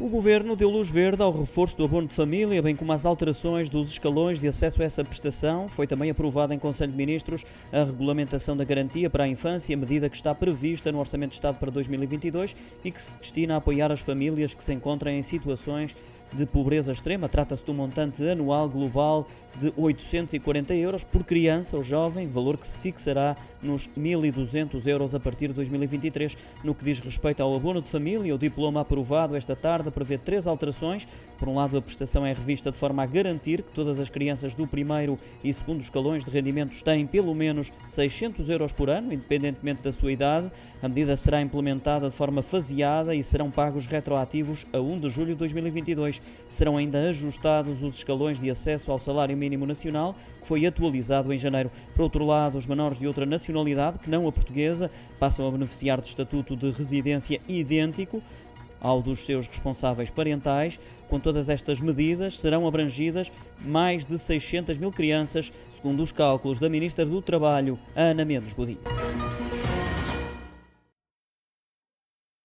O Governo deu luz verde ao reforço do abono de família, bem como às alterações dos escalões de acesso a essa prestação. Foi também aprovada em Conselho de Ministros a regulamentação da garantia para a infância, medida que está prevista no Orçamento de Estado para 2022 e que se destina a apoiar as famílias que se encontram em situações de pobreza extrema. Trata-se de um montante anual global de 840 euros por criança ou jovem, valor que se fixará nos 1.200 euros a partir de 2023. No que diz respeito ao abono de família, o diploma aprovado esta tarde prevê três alterações. Por um lado, a prestação é revista de forma a garantir que todas as crianças do primeiro e segundo escalões de rendimentos têm pelo menos 600 euros por ano, independentemente da sua idade. A medida será implementada de forma faseada e serão pagos retroativos a 1 de julho de 2022. Serão ainda ajustados os escalões de acesso ao salário mínimo nacional, que foi atualizado em janeiro. Por outro lado, os menores de outra nacionalidade, que não a portuguesa, passam a beneficiar de estatuto de residência idêntico ao dos seus responsáveis parentais. Com todas estas medidas, serão abrangidas mais de 600 mil crianças, segundo os cálculos da Ministra do Trabalho, Ana Mendes Godinho.